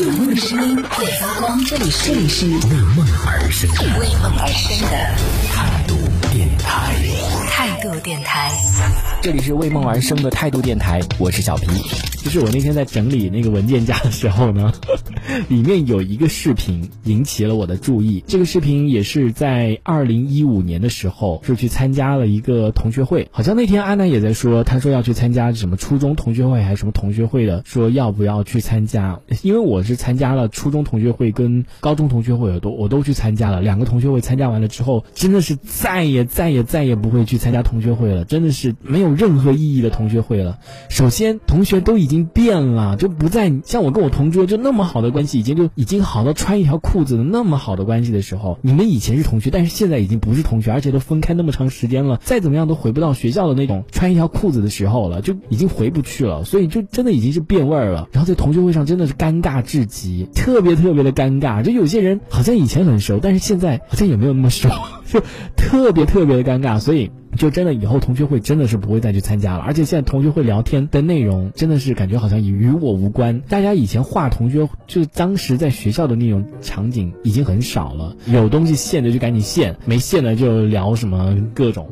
有梦的声音会发光，这里是这里是为梦而生为梦而生的态度电台。态度电台。这里是为梦而生的态度电台，我是小皮。就是我那天在整理那个文件夹的时候呢，里面有一个视频引起了我的注意。这个视频也是在二零一五年的时候，是去参加了一个同学会。好像那天阿南也在说，他说要去参加什么初中同学会还是什么同学会的，说要不要去参加？因为我是参加了初中同学会跟高中同学会，我都我都去参加了。两个同学会参加完了之后，真的是再也再也再也不会去参加同学会了，真的是没有任何意义的同学会了。首先，同学都已已经变了，就不再像我跟我同桌就那么好的关系，已经就已经好到穿一条裤子的那么好的关系的时候，你们以前是同学，但是现在已经不是同学，而且都分开那么长时间了，再怎么样都回不到学校的那种穿一条裤子的时候了，就已经回不去了，所以就真的已经是变味儿了。然后在同学会上真的是尴尬至极，特别特别的尴尬，就有些人好像以前很熟，但是现在好像也没有那么熟，就特别特别的尴尬，所以。就真的以后同学会真的是不会再去参加了，而且现在同学会聊天的内容真的是感觉好像与我无关。大家以前画同学，就是当时在学校的那种场景已经很少了，有东西现的就赶紧现，没现的就聊什么各种。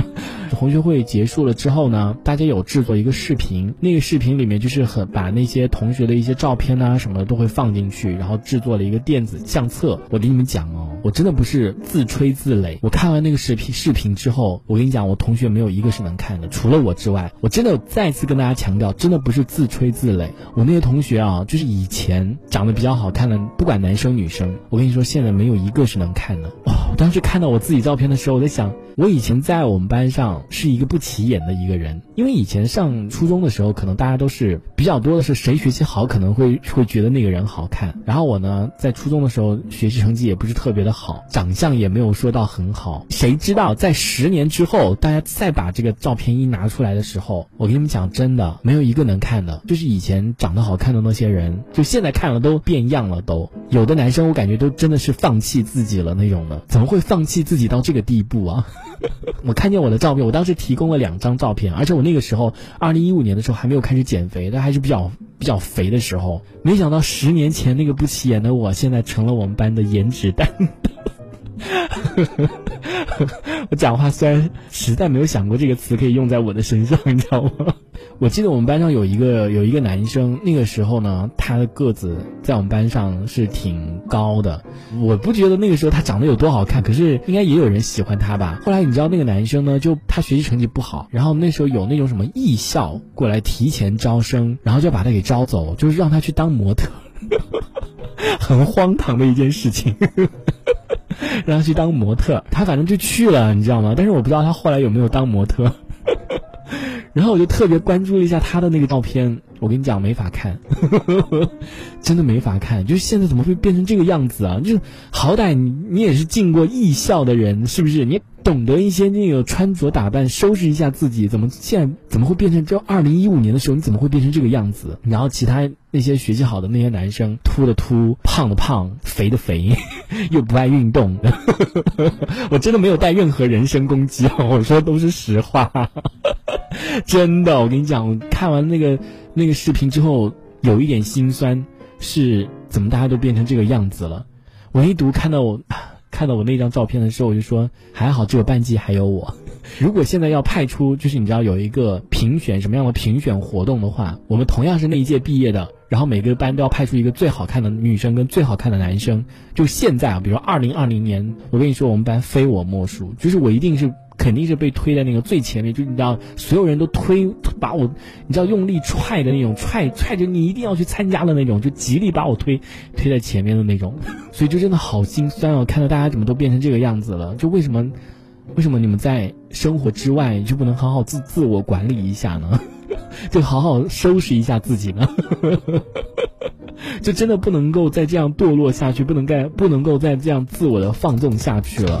同学会结束了之后呢，大家有制作一个视频，那个视频里面就是很把那些同学的一些照片啊什么的都会放进去，然后制作了一个电子相册。我给你们讲哦，我真的不是自吹自擂，我看完那个视频视频之后，我跟你讲，我同学没有一个是能看的，除了我之外，我真的再次跟大家强调，真的不是自吹自擂。我那些同学啊，就是以前长得比较好看的，不管男生女生，我跟你说，现在没有一个是能看的。哇！我当时看到我自己照片的时候，我在想，我以前在我们班上是一个不起眼的一个人，因为以前上初中的时候，可能大家都是比较多的是谁学习好，可能会会觉得那个人好看。然后我呢，在初中的时候学习成绩也不是特别的好，长相也没有说到很好。谁知道在十年之后，大家再把这个照片一拿出来的时候，我跟你们讲，真的没有一个能看的。就是以前长得好看的那些人，就现在看了都变样了，都有的男生我感觉都真的是放弃自己了那种的，怎么会放弃自己到这个地步啊？我看见我的照片，我当时提供了两张照片，而且我那个时候二零一五年的时候还没有开始减肥，但还是比较比较肥的时候。没想到十年前那个不起眼的我，现在成了我们班的颜值担当。我讲话虽然实在没有想过这个词可以用在我的身上，你知道吗？我记得我们班上有一个有一个男生，那个时候呢，他的个子在我们班上是挺高的。我不觉得那个时候他长得有多好看，可是应该也有人喜欢他吧。后来你知道那个男生呢，就他学习成绩不好，然后那时候有那种什么艺校过来提前招生，然后就把他给招走，就是让他去当模特，很荒唐的一件事情。让他去当模特，他反正就去了，你知道吗？但是我不知道他后来有没有当模特。然后我就特别关注了一下他的那个照片，我跟你讲没法看，真的没法看。就是现在怎么会变成这个样子啊？就是好歹你你也是进过艺校的人，是不是？你懂得一些那个穿着打扮，收拾一下自己，怎么现在怎么会变成就？二零一五年的时候，你怎么会变成这个样子？然后其他那些学习好的那些男生，秃的秃，胖的胖，肥的肥，又不爱运动，我真的没有带任何人身攻击啊！我说都是实话。真的，我跟你讲，我看完那个那个视频之后，有一点心酸，是怎么大家都变成这个样子了？唯独看到我看到我那张照片的时候，我就说还好只有班级还有我。如果现在要派出，就是你知道有一个评选什么样的评选活动的话，我们同样是那一届毕业的，然后每个班都要派出一个最好看的女生跟最好看的男生。就现在啊，比如二零二零年，我跟你说，我们班非我莫属，就是我一定是。肯定是被推在那个最前面，就你知道，所有人都推把我，你知道用力踹的那种，踹踹着你一定要去参加的那种，就极力把我推推在前面的那种，所以就真的好心酸哦，看到大家怎么都变成这个样子了，就为什么，为什么你们在生活之外就不能好好自自我管理一下呢？就好好收拾一下自己呢？就真的不能够再这样堕落下去，不能再不能够再这样自我的放纵下去了。